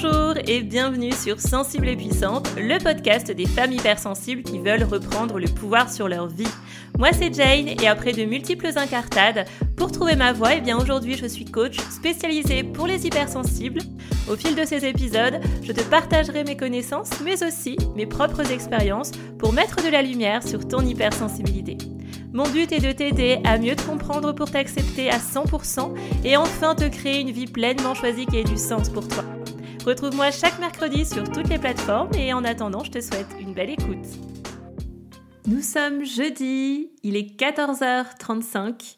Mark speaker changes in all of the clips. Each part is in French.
Speaker 1: Bonjour et bienvenue sur Sensible et Puissante, le podcast des femmes hypersensibles qui veulent reprendre le pouvoir sur leur vie. Moi c'est Jane et après de multiples incartades, pour trouver ma voie, eh bien aujourd'hui je suis coach spécialisée pour les hypersensibles. Au fil de ces épisodes, je te partagerai mes connaissances mais aussi mes propres expériences pour mettre de la lumière sur ton hypersensibilité. Mon but est de t'aider à mieux te comprendre pour t'accepter à 100% et enfin te créer une vie pleinement choisie qui ait du sens pour toi. Retrouve-moi chaque mercredi sur toutes les plateformes et en attendant, je te souhaite une belle écoute. Nous sommes jeudi, il est 14h35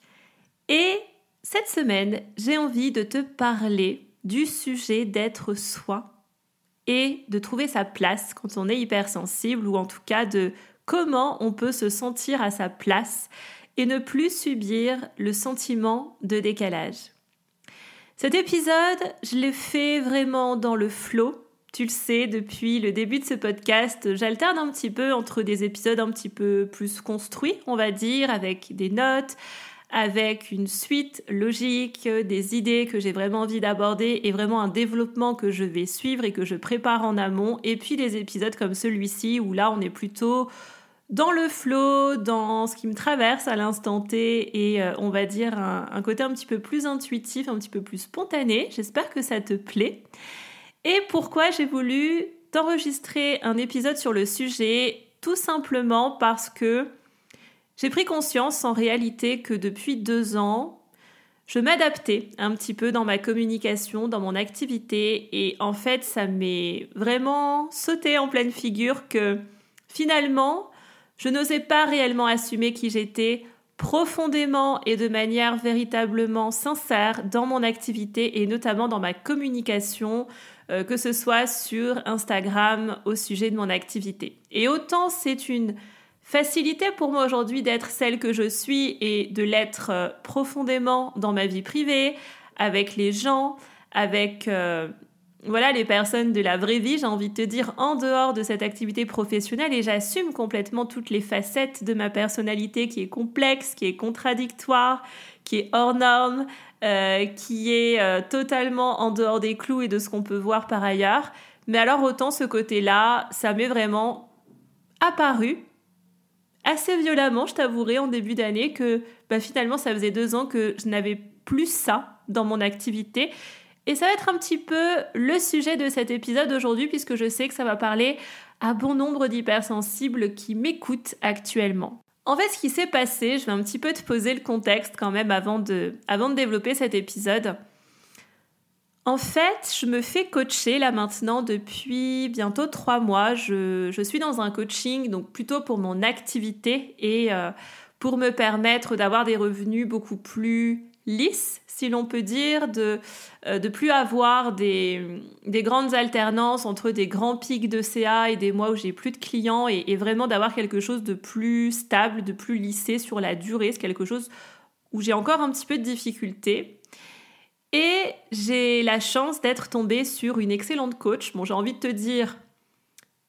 Speaker 1: et cette semaine, j'ai envie de te parler du sujet d'être soi et de trouver sa place quand on est hypersensible ou en tout cas de comment on peut se sentir à sa place et ne plus subir le sentiment de décalage. Cet épisode, je l'ai fait vraiment dans le flow. Tu le sais, depuis le début de ce podcast, j'alterne un petit peu entre des épisodes un petit peu plus construits, on va dire, avec des notes, avec une suite logique, des idées que j'ai vraiment envie d'aborder et vraiment un développement que je vais suivre et que je prépare en amont, et puis des épisodes comme celui-ci où là on est plutôt dans le flow, dans ce qui me traverse à l'instant T et euh, on va dire un, côté un petit peu plus intuitif, un petit peu plus spontané. J'espère que ça te plaît. Et pourquoi j'ai voulu t'enregistrer un épisode sur le sujet? Tout simplement parce que j'ai pris conscience en réalité que depuis deux ans, je m'adaptais un petit peu dans ma communication, dans mon activité et en fait ça m'est vraiment sauté en pleine figure que finalement je n'osais pas réellement assumer qui j'étais profondément et de manière véritablement sincère dans mon activité et notamment dans ma communication, euh, que ce soit sur Instagram au sujet de mon activité. Et autant c'est une facilité pour moi aujourd'hui d'être celle que je suis et de l'être euh, profondément dans ma vie privée, avec les gens, avec euh, voilà les personnes de la vraie vie, j'ai envie de te dire, en dehors de cette activité professionnelle et j'assume complètement toutes les facettes de ma personnalité qui est complexe, qui est contradictoire, qui est hors norme, euh, qui est euh, totalement en dehors des clous et de ce qu'on peut voir par ailleurs. Mais alors autant ce côté-là, ça m'est vraiment apparu assez violemment, je t'avouerai, en début d'année, que bah, finalement ça faisait deux ans que je n'avais plus ça dans mon activité et ça va être un petit peu le sujet de cet épisode aujourd'hui puisque je sais que ça va parler à bon nombre d'hypersensibles qui m'écoutent actuellement. En fait, ce qui s'est passé, je vais un petit peu te poser le contexte quand même avant de, développer cet épisode. En fait, je me fais coacher là maintenant depuis bientôt trois mois. Je, je suis dans un coaching, donc plutôt pour mon activité et euh, pour me permettre d'avoir des revenus beaucoup plus lisses, si l'on peut dire, de euh, de plus avoir des, grandes alternances entre des grands pics de CA et des mois où j'ai plus de clients et, vraiment d'avoir quelque chose de plus stable, de plus lissé sur la durée. C'est quelque chose où j'ai encore un petit peu de difficulté. Et j'ai la chance d'être tombée sur une excellente coach. Bon, j'ai envie de te dire,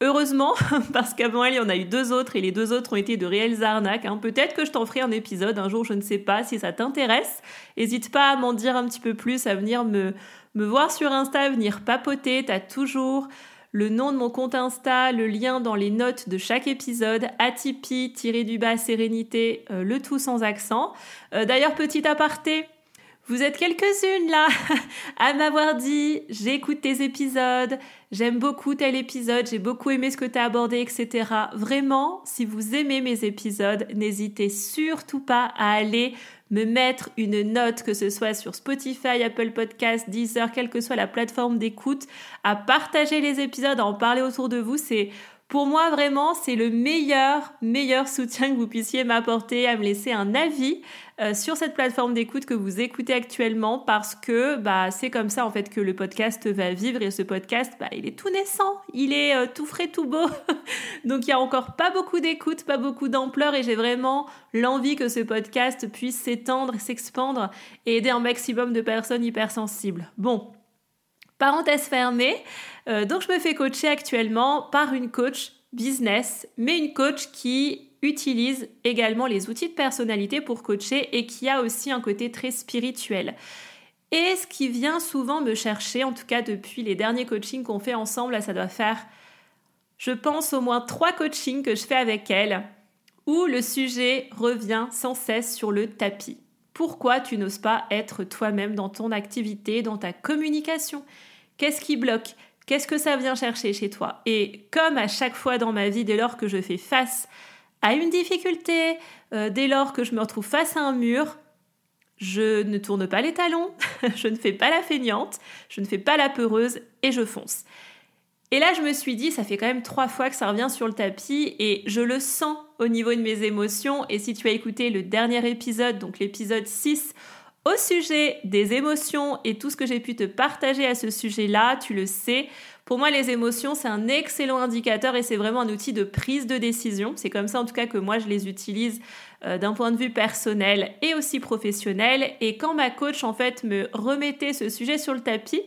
Speaker 1: Heureusement, parce qu'avant elle, il y en a eu deux autres et les deux autres ont été de réelles arnaques. Hein. Peut-être que je t'en ferai un épisode un jour, je ne sais pas si ça t'intéresse. N'hésite pas à m'en dire un petit peu plus, à venir me, me voir sur Insta, à venir papoter. T'as toujours le nom de mon compte Insta, le lien dans les notes de chaque épisode, Atipi, tiré du bas, sérénité, euh, le tout sans accent. Euh, d'ailleurs, petit aparté, vous êtes quelques-unes là à m'avoir dit j'écoute tes épisodes, j'aime beaucoup tel épisode, j'ai beaucoup aimé ce que tu as abordé, etc. Vraiment, si vous aimez mes épisodes, n'hésitez surtout pas à aller me mettre une note, que ce soit sur Spotify, Apple Podcast, Deezer, quelle que soit la plateforme d'écoute, à partager les épisodes, à en parler autour de vous. C'est pour moi, vraiment, c'est le meilleur, meilleur soutien que vous puissiez m'apporter à me laisser un avis euh, sur cette plateforme d'écoute que vous écoutez actuellement parce que bah, c'est comme ça en fait que le podcast va vivre et ce podcast, bah, il est tout naissant, il est euh, tout frais, tout beau. Donc il y a encore pas beaucoup d'écoute, pas beaucoup d'ampleur et j'ai vraiment l'envie que ce podcast puisse s'étendre, s'expandre et aider un maximum de personnes hypersensibles. Bon, Parenthèse fermée. Euh, donc je me fais coacher actuellement par une coach business, mais une coach qui utilise également les outils de personnalité pour coacher et qui a aussi un côté très spirituel. Et ce qui vient souvent me chercher, en tout cas depuis les derniers coachings qu'on fait ensemble, ça doit faire, je pense, au moins trois coachings que je fais avec elle, où le sujet revient sans cesse sur le tapis. Pourquoi tu n'oses pas être toi-même dans ton activité, dans ta communication? Qu'est-ce qui bloque? Qu'est-ce que ça vient chercher chez toi? Et comme à chaque fois dans ma vie, dès lors que je fais face à une difficulté, euh, dès lors que je me retrouve face à un mur, je ne tourne pas les talons, je ne fais pas la feignante, je ne fais pas la peureuse et je fonce. Et là, je me suis dit, ça fait quand même trois fois que ça revient sur le tapis et je le sens au niveau de mes émotions. Et si tu as écouté le dernier épisode, donc l'épisode 6, au sujet des émotions et tout ce que j'ai pu te partager à ce sujet-là, tu le sais. Pour moi, les émotions, c'est un excellent indicateur et c'est vraiment un outil de prise de décision. C'est comme ça, en tout cas, que moi, je les utilise euh, d'un point de vue personnel et aussi professionnel. Et quand ma coach, en fait, me remettait ce sujet sur le tapis,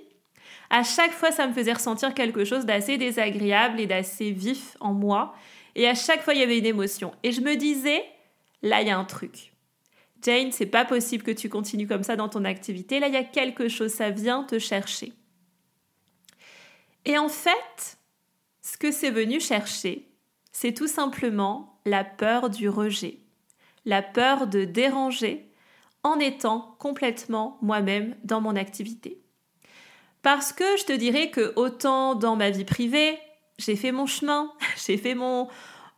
Speaker 1: à chaque fois, ça me faisait ressentir quelque chose d'assez désagréable et d'assez vif en moi. Et à chaque fois, il y avait une émotion. Et je me disais, là, il y a un truc. Jane, c'est pas possible que tu continues comme ça dans ton activité. Là, il y a quelque chose, ça vient te chercher. Et en fait, ce que c'est venu chercher, c'est tout simplement la peur du rejet, la peur de déranger en étant complètement moi-même dans mon activité. Parce que je te dirais que autant dans ma vie privée, j'ai fait mon chemin, j'ai fait mon,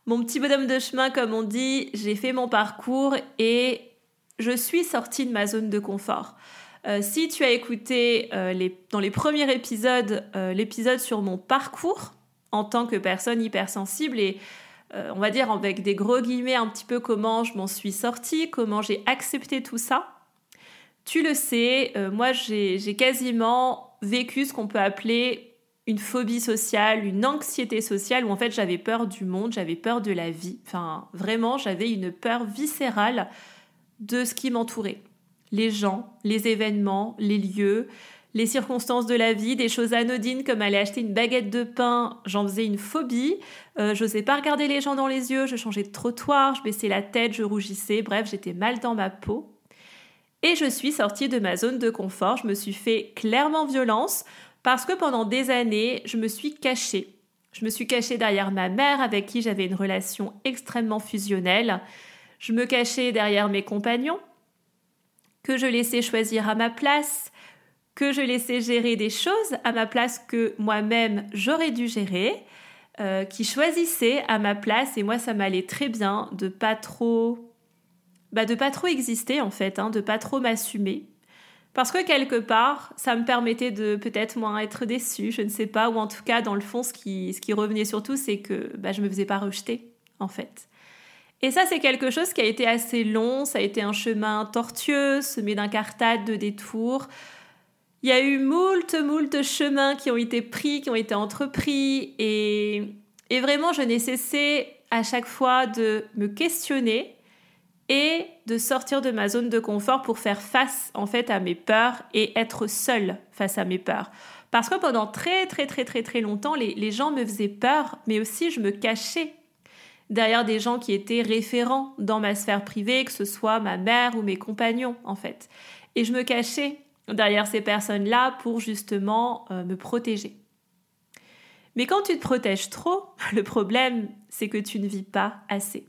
Speaker 1: mon petit bonhomme de chemin comme on dit, j'ai fait mon parcours et je suis sortie de ma zone de confort. Euh, si tu as écouté euh, dans les premiers épisodes euh, l'épisode sur mon parcours en tant que personne hypersensible et on va dire avec des gros guillemets un petit peu comment je m'en suis sortie, comment j'ai accepté tout ça, tu le sais, moi j'ai quasiment vécu ce qu'on peut appeler une phobie sociale, une anxiété sociale, où en fait j'avais peur du monde, j'avais peur de la vie. Enfin, vraiment, j'avais une peur viscérale de ce qui m'entourait. Les gens, les événements, les lieux, les circonstances de la vie, des choses anodines comme aller acheter une baguette de pain, j'en faisais une phobie. Euh, je n'osais pas regarder les gens dans les yeux, je changeais de trottoir, je baissais la tête, je rougissais, bref, j'étais mal dans ma peau. Et je suis sortie de ma zone de confort, je me suis fait clairement violence parce que pendant des années, je me suis cachée. Je me suis cachée derrière ma mère avec qui j'avais une relation extrêmement fusionnelle. Je me cachais derrière mes compagnons, que je laissais choisir à ma place, que je laissais gérer des choses à ma place que moi-même j'aurais dû gérer, euh, qui choisissaient à ma place et moi ça m'allait très bien de pas trop bah, de pas trop exister en fait, hein, de pas trop m'assumer. Parce que quelque part, ça me permettait de peut-être moins être déçue, je ne sais pas, ou en tout cas, dans le fond, ce qui, revenait surtout, c'est que bah, je me faisais pas rejeter, en fait. Et ça, c'est quelque chose qui a été assez long, ça a été un chemin tortueux, semé d'incartades, de détours. Il y a eu moult, moult chemins qui ont été pris, qui ont été entrepris, et, et vraiment, je n'ai cessé à chaque fois de me questionner et de sortir de ma zone de confort pour faire face en fait à mes peurs et être seule face à mes peurs. Parce que pendant très très très très très longtemps, les gens me faisaient peur, mais aussi je me cachais derrière des gens qui étaient référents dans ma sphère privée, que ce soit ma mère ou mes compagnons en fait. Et je me cachais derrière ces personnes-là pour justement euh, me protéger. Mais quand tu te protèges trop, le problème, c'est que tu ne vis pas assez.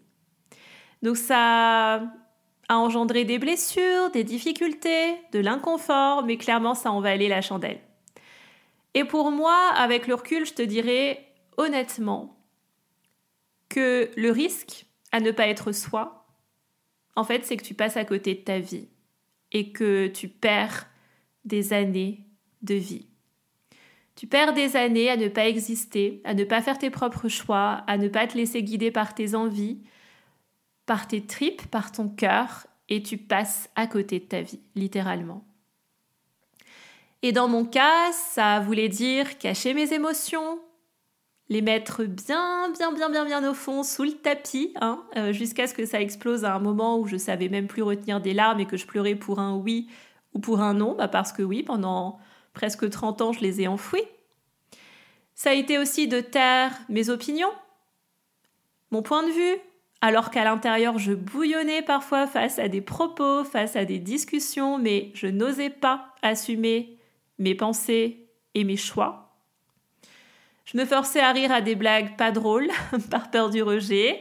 Speaker 1: Donc ça a engendré des blessures, des difficultés, de l'inconfort, mais clairement ça en valait la chandelle. Et pour moi, avec le recul, je te dirais honnêtement que le risque à ne pas être soi, en fait, c'est que tu passes à côté de ta vie et que tu perds des années de vie. Tu perds des années à ne pas exister, à ne pas faire tes propres choix, à ne pas te laisser guider par tes envies, par tes tripes, par ton cœur, et tu passes à côté de ta vie, littéralement. Et dans mon cas, ça voulait dire cacher mes émotions, les mettre bien, bien, bien, bien, bien au fond, sous le tapis, hein, euh, jusqu'à ce que ça explose à un moment où je savais même plus retenir des larmes et que je pleurais pour un oui ou pour un non, bah parce que oui, pendant presque 30 ans, je les ai enfouis. Ça a été aussi de taire mes opinions, mon point de vue, alors qu'à l'intérieur je bouillonnais parfois face à des propos, face à des discussions, mais je n'osais pas assumer mes pensées et mes choix. Je me forçais à rire à des blagues pas drôles par peur du rejet.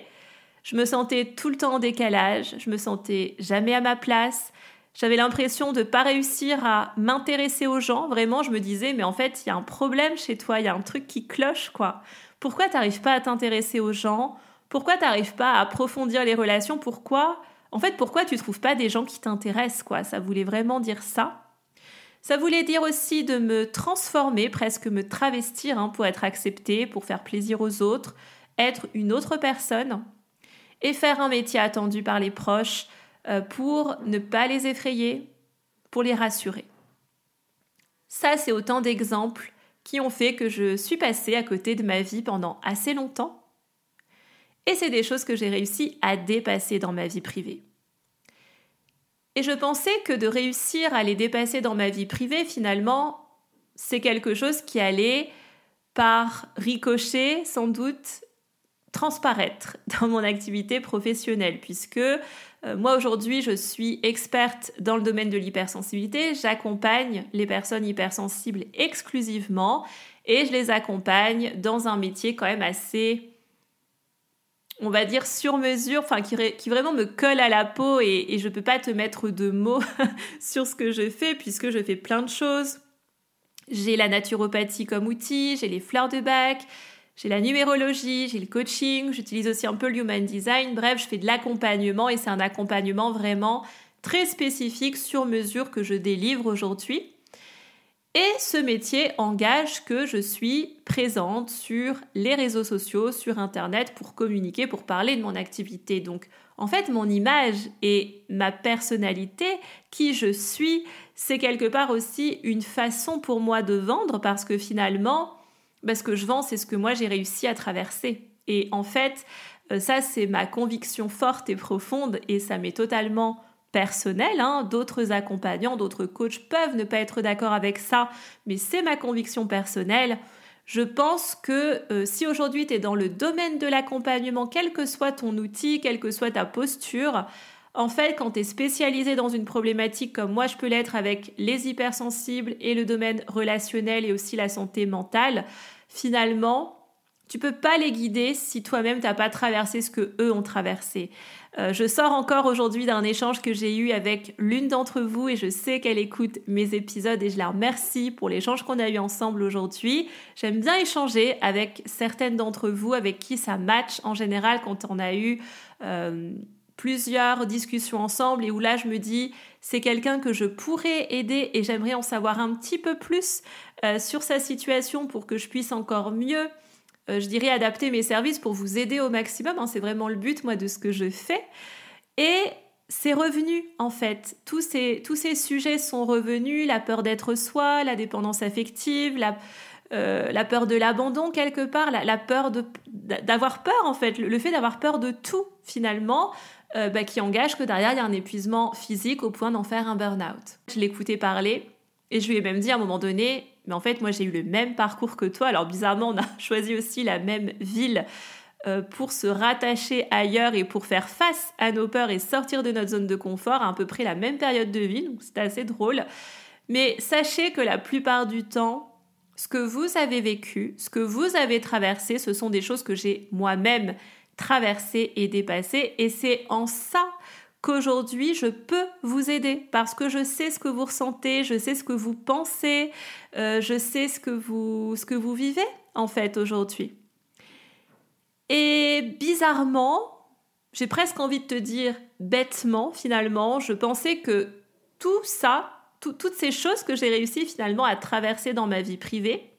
Speaker 1: Je me sentais tout le temps en décalage, je me sentais jamais à ma place. J'avais l'impression de pas réussir à m'intéresser aux gens. Vraiment, je me disais, mais en fait, il y a un problème chez toi, il y a un truc qui cloche, quoi. Pourquoi tu n'arrives pas à t'intéresser aux gens? Pourquoi tu n'arrives pas à approfondir les relations? Pourquoi? En fait, pourquoi tu trouves pas des gens qui t'intéressent quoi? Ça voulait vraiment dire ça. Ça voulait dire aussi de me transformer, presque me travestir hein, pour être acceptée, pour faire plaisir aux autres, être une autre personne et faire un métier attendu par les proches euh, pour ne pas les effrayer, pour les rassurer. Ça, c'est autant d'exemples qui ont fait que je suis passée à côté de ma vie pendant assez longtemps et c'est des choses que j'ai réussi à dépasser dans ma vie privée. Et je pensais que de réussir à les dépasser dans ma vie privée, finalement, c'est quelque chose qui allait par ricochet, sans doute, transparaître dans mon activité professionnelle, puisque euh, moi aujourd'hui je suis experte dans le domaine de l'hypersensibilité, j'accompagne les personnes hypersensibles exclusivement et je les accompagne dans un métier quand même assez on va dire sur mesure, enfin qui, vraiment me colle à la peau et, je ne peux pas te mettre de mots sur ce que je fais puisque je fais plein de choses. J'ai la naturopathie comme outil, j'ai les fleurs de bac, j'ai la numérologie, j'ai le coaching, j'utilise aussi un peu le human design. Bref, je fais de l'accompagnement et c'est un accompagnement vraiment très spécifique sur mesure que je délivre aujourd'hui. Et ce métier engage que je suis présente sur les réseaux sociaux, sur Internet, pour communiquer, pour parler de mon activité. Donc, en fait, mon image et ma personnalité, qui je suis, c'est quelque part aussi une façon pour moi de vendre parce que finalement, bah, ce que je vends, c'est ce que moi j'ai réussi à traverser. Et en fait, euh, ça, c'est ma conviction forte et profonde et ça m'est totalement personnel, hein. d'autres accompagnants, d'autres coachs peuvent ne pas être d'accord avec ça, mais c'est ma conviction personnelle. Je pense que euh, si aujourd'hui tu es dans le domaine de l'accompagnement, quel que soit ton outil, quelle que soit ta posture, en fait, quand tu es spécialisé dans une problématique comme moi je peux l'être avec les hypersensibles et le domaine relationnel et aussi la santé mentale, finalement, tu peux pas les guider si toi-même t'as pas traversé ce que eux ont traversé. Euh, je sors encore aujourd'hui d'un échange que j'ai eu avec l'une d'entre vous et je sais qu'elle écoute mes épisodes et je la remercie pour l'échange qu'on a eu ensemble aujourd'hui. J'aime bien échanger avec certaines d'entre vous avec qui ça match en général quand on a eu euh, plusieurs discussions ensemble et où là je me dis c'est quelqu'un que je pourrais aider et j'aimerais en savoir un petit peu plus euh, sur sa situation pour que je puisse encore mieux je dirais, adapter mes services pour vous aider au maximum. Hein. c'est vraiment le but, moi, de ce que je fais. Et c'est revenu, en fait. Tous ces, tous ces sujets sont revenus. La peur d'être soi, la dépendance affective, la, euh, la peur de l'abandon, quelque part, la, peur d'avoir peur, en fait. Le, fait d'avoir peur de tout, finalement. Euh, bah, qui engage que derrière, il y a un épuisement physique au point d'en faire un burn-out. Je l'écoutais parler et je lui ai même dit à un moment donné, mais en fait, moi, j'ai eu le même parcours que toi. Alors, bizarrement, on a choisi aussi la même ville euh, pour se rattacher ailleurs et pour faire face à nos peurs et sortir de notre zone de confort à, peu près la même période de vie. Donc, c'était assez drôle. Mais sachez que la plupart du temps, ce que vous avez vécu, ce que vous avez traversé, ce sont des choses que j'ai moi-même traversées et dépassées. Et c'est en ça qu'aujourd'hui je peux vous aider parce que je sais ce que vous ressentez, je sais ce que vous pensez, euh, je sais ce que vous, ce que vous vivez en fait aujourd'hui. Et bizarrement, j'ai presque envie de te dire bêtement finalement, je pensais que tout ça, toutes ces choses que j'ai réussi finalement à traverser dans ma vie privée,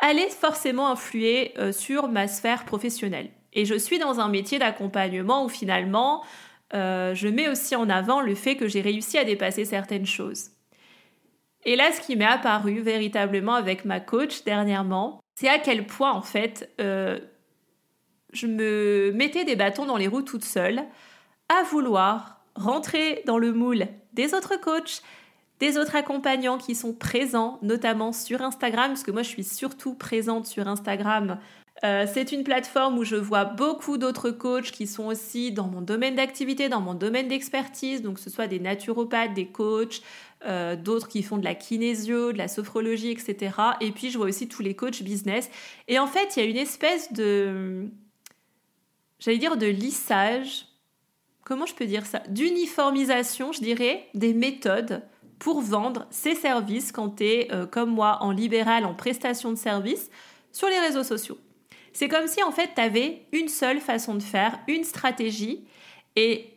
Speaker 1: allaient forcément influer euh, sur ma sphère professionnelle. Et je suis dans un métier d'accompagnement où finalement, euh, je mets aussi en avant le fait que j'ai réussi à dépasser certaines choses. Et là, ce qui m'est apparu véritablement avec ma coach dernièrement, c'est à quel point en fait euh, je me mettais des bâtons dans les roues toute seule, à vouloir rentrer dans le moule des autres coachs, des autres accompagnants qui sont présents, notamment sur Instagram, parce que moi je suis surtout présente sur Instagram Euh, c'est une plateforme où je vois beaucoup d'autres coachs qui sont aussi dans mon domaine d'activité, dans mon domaine d'expertise, donc que ce soit des naturopathes, des coachs, euh, d'autres qui font de la kinésio, de la sophrologie, etc. Et puis je vois aussi tous les coachs business. Et en fait, il y a une espèce de, j'allais dire, de lissage, comment je peux dire ça? D'uniformisation, je dirais, des méthodes pour vendre ses services quand tu es, euh, comme moi, en libéral, en prestation de services sur les réseaux sociaux. C'est comme si en fait tu avais une seule façon de faire, une stratégie. Et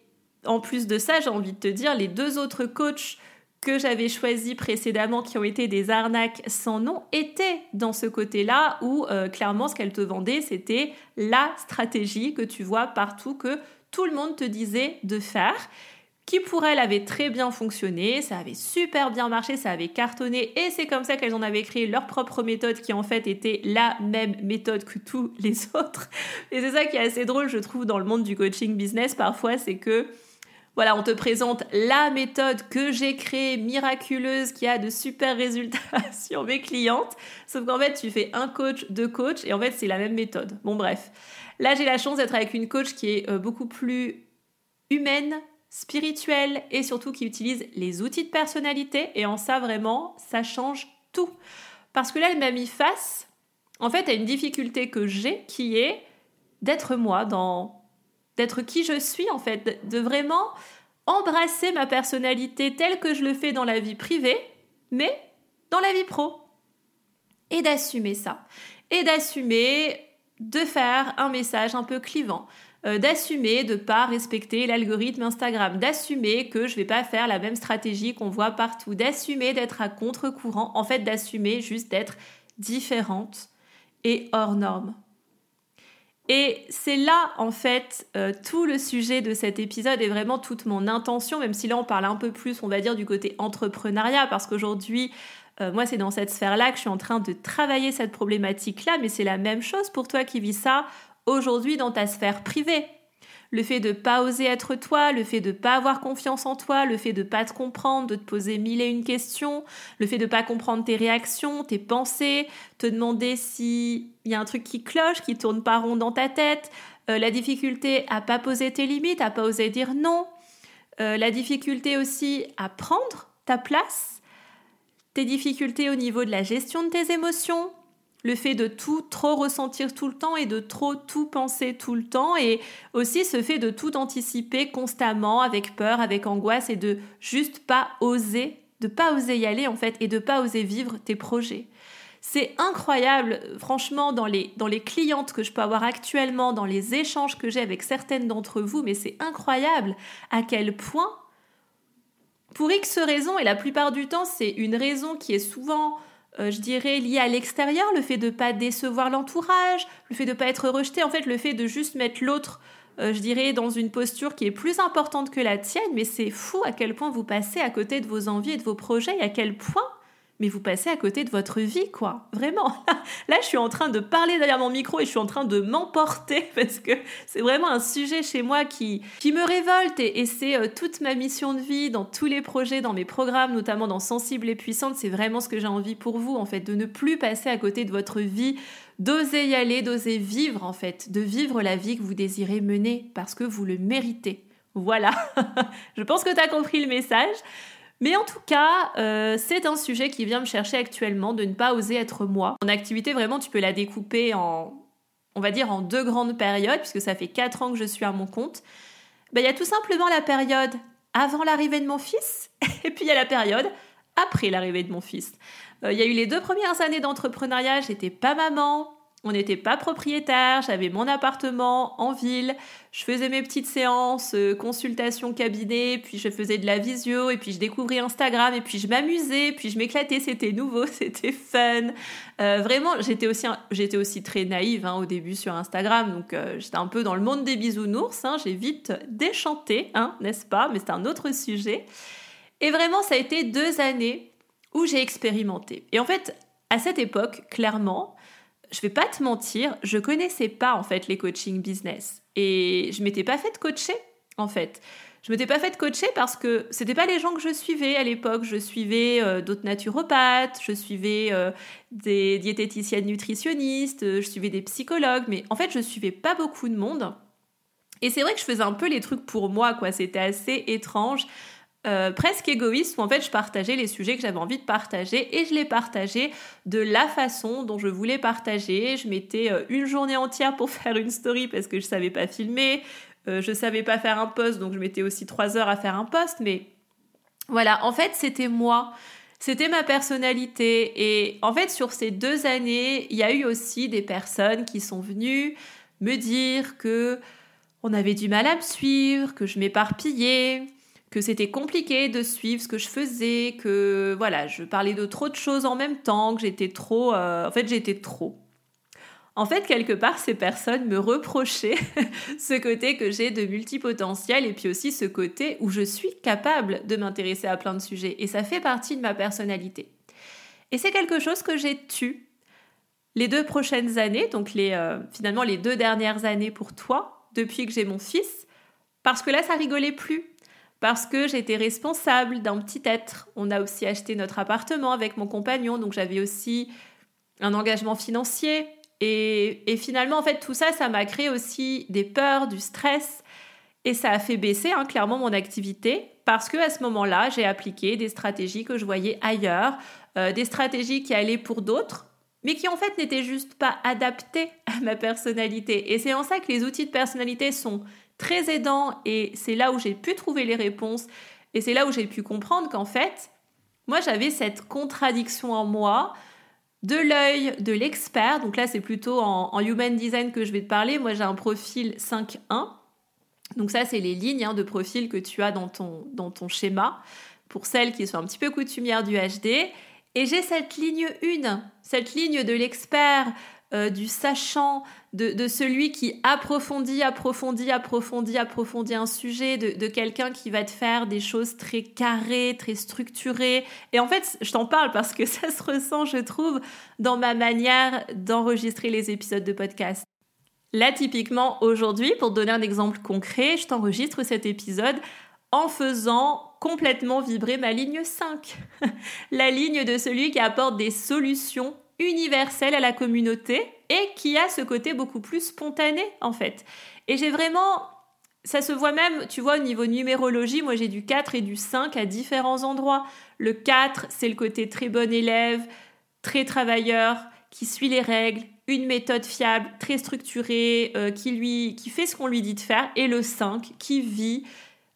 Speaker 1: en plus de ça, j'ai envie de te dire, les deux autres coachs que j'avais choisis précédemment, qui ont été des arnaques sans nom, étaient dans ce côté-là où euh, clairement ce qu'elles te vendaient, c'était la stratégie que tu vois partout, que tout le monde te disait de faire qui pour elles avait très bien fonctionné, ça avait super bien marché, ça avait cartonné et c'est comme ça qu'elles en avaient créé leur propre méthode qui en fait était la même méthode que tous les autres. Et c'est ça qui est assez drôle je trouve dans le monde du coaching business parfois, c'est que voilà, on te présente la méthode que j'ai créée, miraculeuse, qui a de super résultats sur mes clientes. Sauf qu'en fait, tu fais un coach, deux coachs, et en fait, c'est la même méthode. Bon, bref. Là, j'ai la chance d'être avec une coach qui est euh, beaucoup plus humaine, spirituel et surtout qui utilise les outils de personnalité. Et en ça, vraiment, ça change tout. Parce que là, elle m'a mis face, en fait, à une difficulté que j'ai qui est d'être moi, dans d'être qui je suis, en fait, de vraiment embrasser ma personnalité telle que je le fais dans la vie privée, mais dans la vie pro. Et d'assumer ça. Et d'assumer de faire un message un peu clivant, euh, d'assumer de pas respecter l'algorithme Instagram, d'assumer que je vais pas faire la même stratégie qu'on voit partout, d'assumer d'être à contre-courant, en fait d'assumer juste d'être différente et hors norme. Et c'est là, en fait, euh, tout le sujet de cet épisode et vraiment toute mon intention, même si là on parle un peu plus, on va dire, du côté entrepreneuriat, parce qu'aujourd'hui, euh, moi, c'est dans cette sphère-là que je suis en train de travailler cette problématique-là, mais c'est la même chose pour toi qui vis ça aujourd'hui dans ta sphère privée. Le fait de pas oser être toi, le fait de pas avoir confiance en toi, le fait de pas te comprendre, de te poser mille et une questions, le fait de pas comprendre tes réactions, tes pensées, te demander s'il y a un truc qui cloche, qui tourne pas rond dans ta tête, euh, la difficulté à pas poser tes limites, à pas oser dire non, euh, la difficulté aussi à prendre ta place, tes difficultés au niveau de la gestion de tes émotions, le fait de tout trop ressentir tout le temps et de trop tout penser tout le temps et aussi ce fait de tout anticiper constamment avec peur, avec angoisse et de juste pas oser, de pas oser y aller en fait et de pas oser vivre tes projets. C'est incroyable, franchement, dans les, dans les clientes que je peux avoir actuellement, dans les échanges que j'ai avec certaines d'entre vous, mais c'est incroyable à quel point, pour X raisons, et la plupart du temps, c'est une raison qui est souvent euh, je dirais, lié à l'extérieur, le fait de ne pas décevoir l'entourage, le fait de ne pas être rejeté, en fait, le fait de juste mettre l'autre, euh, je dirais, dans une posture qui est plus importante que la tienne, mais c'est fou à quel point vous passez à côté de vos envies et de vos projets et à quel point mais vous passez à côté de votre vie, quoi. Vraiment. Là, je suis en train de parler derrière mon micro et je suis en train de m'emporter parce que c'est vraiment un sujet chez moi qui, qui me révolte et, c'est euh, toute ma mission de vie dans tous les projets, dans mes programmes, notamment dans Sensible et Puissante. C'est vraiment ce que j'ai envie pour vous, en fait, de ne plus passer à côté de votre vie, d'oser y aller, d'oser vivre, en fait, de vivre la vie que vous désirez mener parce que vous le méritez. Voilà. je pense que tu as compris le message. Mais en tout cas, euh, c'est un sujet qui vient me chercher actuellement de ne pas oser être moi. Mon activité, vraiment, tu peux la découper en, on va dire, en deux grandes périodes, puisque ça fait quatre ans que je suis à mon compte. Ben, il y a tout simplement la période avant l'arrivée de mon fils, et puis il y a la période après l'arrivée de mon fils. Euh, il y a eu les deux premières années d'entrepreneuriat, j'étais pas maman, on n'était pas propriétaire, j'avais mon appartement en ville, je faisais mes petites séances, euh, consultations cabinet, puis je faisais de la visio, et puis je découvrais Instagram, et puis je m'amusais, puis je m'éclatais, c'était nouveau, c'était fun. Euh, vraiment, j'étais aussi, très naïve hein, au début sur Instagram, donc euh, j'étais un peu dans le monde des bisounours, hein, j'ai vite déchanté, hein, n'est-ce pas Mais c'est un autre sujet. Et vraiment, ça a été deux années où j'ai expérimenté. Et en fait, à cette époque, clairement, je vais pas te mentir, je connaissais pas en fait les coaching business et je m'étais pas fait coacher en fait. je m'étais pas fait coacher parce que c'était pas les gens que je suivais à l'époque. Je suivais euh, d'autres naturopathes, je suivais euh, des diététiciennes nutritionnistes, je suivais des psychologues, mais en fait, je suivais pas beaucoup de monde. Et c'est vrai que je faisais un peu les trucs pour moi, quoi. C'était assez étrange. Euh, presque égoïste où en fait je partageais les sujets que j'avais envie de partager et je les partageais de la façon dont je voulais partager. Je mettais une journée entière pour faire une story parce que je savais pas filmer. Euh, je savais pas faire un post, donc je mettais aussi trois heures à faire un post. Mais voilà, en fait, c'était moi. C'était ma personnalité. Et en fait, sur ces deux années, il y a eu aussi des personnes qui sont venues me dire que on avait du mal à me suivre, que je m'éparpillais, que c'était compliqué de suivre ce que je faisais, que voilà, je parlais de trop de choses en même temps, que j'étais trop. Euh, en fait, j'étais trop. En fait, quelque part, ces personnes me reprochaient ce côté que j'ai de multipotentiel et puis aussi ce côté où je suis capable de m'intéresser à plein de sujets. Et ça fait partie de ma personnalité. Et c'est quelque chose que j'ai tu les deux prochaines années, donc les, euh, finalement les deux dernières années pour toi, depuis que j'ai mon fils, parce que là, ça rigolait plus. Parce que j'étais responsable d'un petit être. On a aussi acheté notre appartement avec mon compagnon, donc j'avais aussi un engagement financier, et, finalement, en fait, tout ça, ça m'a créé aussi des peurs, du stress. Et ça a fait baisser hein, clairement mon activité parce que à ce moment-là, j'ai appliqué des stratégies que je voyais ailleurs, euh, des stratégies qui allaient pour d'autres, mais qui en fait n'étaient juste pas adaptées à ma personnalité. Et c'est en ça que les outils de personnalité sont très aidants et c'est là où j'ai pu trouver les réponses et c'est là où j'ai pu comprendre qu'en fait, moi j'avais cette contradiction en moi de l'œil de l'expert. Donc là, c'est plutôt en, human design que je vais te parler. Moi, j'ai un profil 5-1. Donc ça, c'est les lignes hein, de profil que tu as dans ton, dans ton schéma pour celles qui sont un petit peu coutumières du HD. Et j'ai cette ligne 1, cette ligne de l'expert, euh, du sachant, de, celui qui approfondit, approfondit, approfondit, approfondit un sujet, de, quelqu'un qui va te faire des choses très carrées, très structurées. Et en fait, je t'en parle parce que ça se ressent, je trouve, dans ma manière d'enregistrer les épisodes de podcast. Là, typiquement, aujourd'hui, pour te donner un exemple concret, je t'enregistre cet épisode en faisant complètement vibrer ma ligne 5. la ligne de celui qui apporte des solutions universelle à la communauté et qui a ce côté beaucoup plus spontané en fait. Et j'ai vraiment ça se voit même, tu vois, au niveau numérologie, moi j'ai du 4 et du 5 à différents endroits. Le 4, c'est le côté très bon élève, très travailleur, qui suit les règles, une méthode fiable, très structurée, euh, qui, lui, qui fait ce qu'on lui dit de faire. Et le 5, qui vit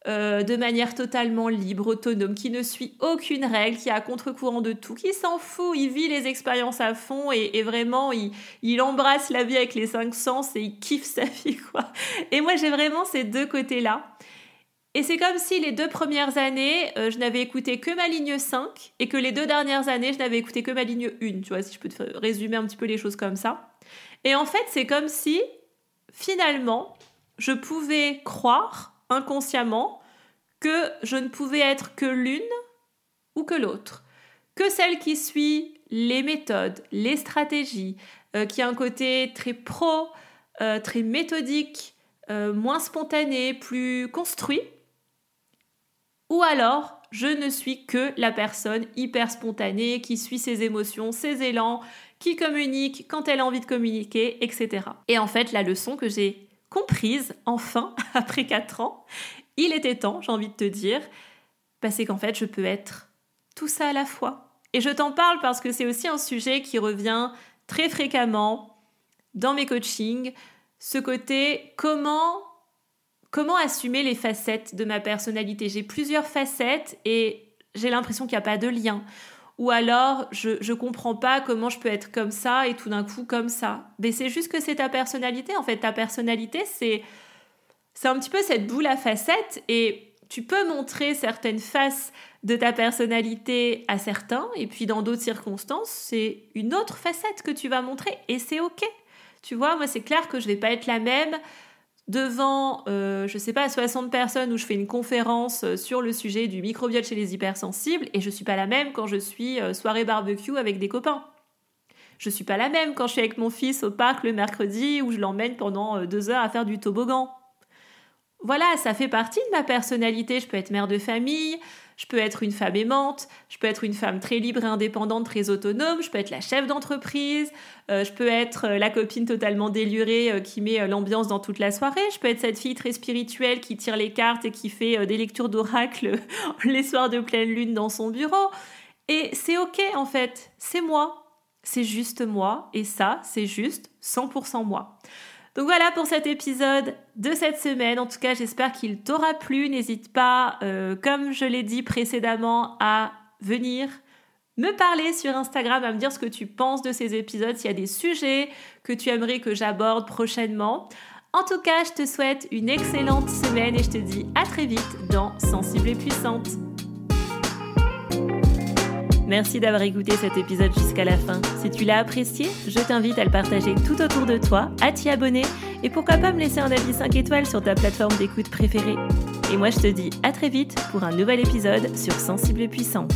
Speaker 1: euh, de manière totalement libre, autonome, qui ne suit aucune règle, qui est à contre-courant de tout, qui s'en fout, il vit les expériences à fond et, vraiment il, embrasse la vie avec les cinq sens et il kiffe sa vie quoi. Et moi j'ai vraiment ces deux côtés-là. Et c'est comme si les deux premières années, euh, je n'avais écouté que ma ligne 5 et que les deux dernières années, je n'avais écouté que ma ligne 1, tu vois, si je peux te résumer un petit peu les choses comme ça. Et en fait, c'est comme si finalement, je pouvais croire inconsciemment que je ne pouvais être que l'une ou que l'autre, que celle qui suit les méthodes, les stratégies, euh, qui a un côté très pro, euh, très méthodique, euh, moins spontané, plus construit, ou alors je ne suis que la personne hyper spontanée qui suit ses émotions, ses élans, qui communique quand elle a envie de communiquer, etc. Et en fait, la leçon que j'ai comprise, enfin, après 4 ans, il était temps, j'ai envie de te dire, parce qu'en fait, je peux être tout ça à la fois. Et je t'en parle parce que c'est aussi un sujet qui revient très fréquemment dans mes coachings, ce côté comment comment assumer les facettes de ma personnalité? J'ai plusieurs facettes et j'ai l'impression qu'il n'y a pas de lien. Ou alors, je ne comprends pas comment je peux être comme ça et tout d'un coup comme ça. Mais c'est juste que c'est ta personnalité. En fait, ta personnalité, c'est c'est un petit peu cette boule à facettes et tu peux montrer certaines faces de ta personnalité à certains et puis dans d'autres circonstances, c'est une autre facette que tu vas montrer et c'est OK. Tu vois, moi c'est clair que je vais pas être la même devant, euh, je sais pas, 60 personnes où je fais une conférence euh, sur le sujet du microbiote chez les hypersensibles et je suis pas la même quand je suis euh, soirée barbecue avec des copains. Je suis pas la même quand je suis avec mon fils au parc le mercredi où je l'emmène pendant deux heures à faire du toboggan. voilà, ça fait partie de ma personnalité. Je peux être mère de famille, je peux être une femme aimante, je peux être une femme très libre et indépendante, très autonome, je peux être la chef d'entreprise, euh, je peux être euh, la copine totalement délurée euh, qui met l'ambiance dans toute la soirée, je peux être cette fille très spirituelle qui tire les cartes et qui fait des lectures d'oracle les soirs de pleine lune dans son bureau. Et c'est ok en fait, c'est moi, c'est juste moi, et ça, c'est juste 100% moi. Donc voilà pour cet épisode de cette semaine. En tout cas, j'espère qu'il t'aura plu. N'hésite pas, euh, comme je l'ai dit précédemment, à venir me parler sur Instagram, à me dire ce que tu penses de ces épisodes, s'il y a des sujets que tu aimerais que j'aborde prochainement. En tout cas, je te souhaite une excellente semaine et je te dis à très vite dans Sensible et Puissante. Merci d'avoir écouté cet épisode jusqu'à la fin. Si tu l'as apprécié, je t'invite à le partager tout autour de toi, à t'y abonner et pourquoi pas me laisser un avis 5 étoiles sur ta plateforme d'écoute préférée. Et moi je te dis à très vite pour un nouvel épisode sur Sensible et Puissante.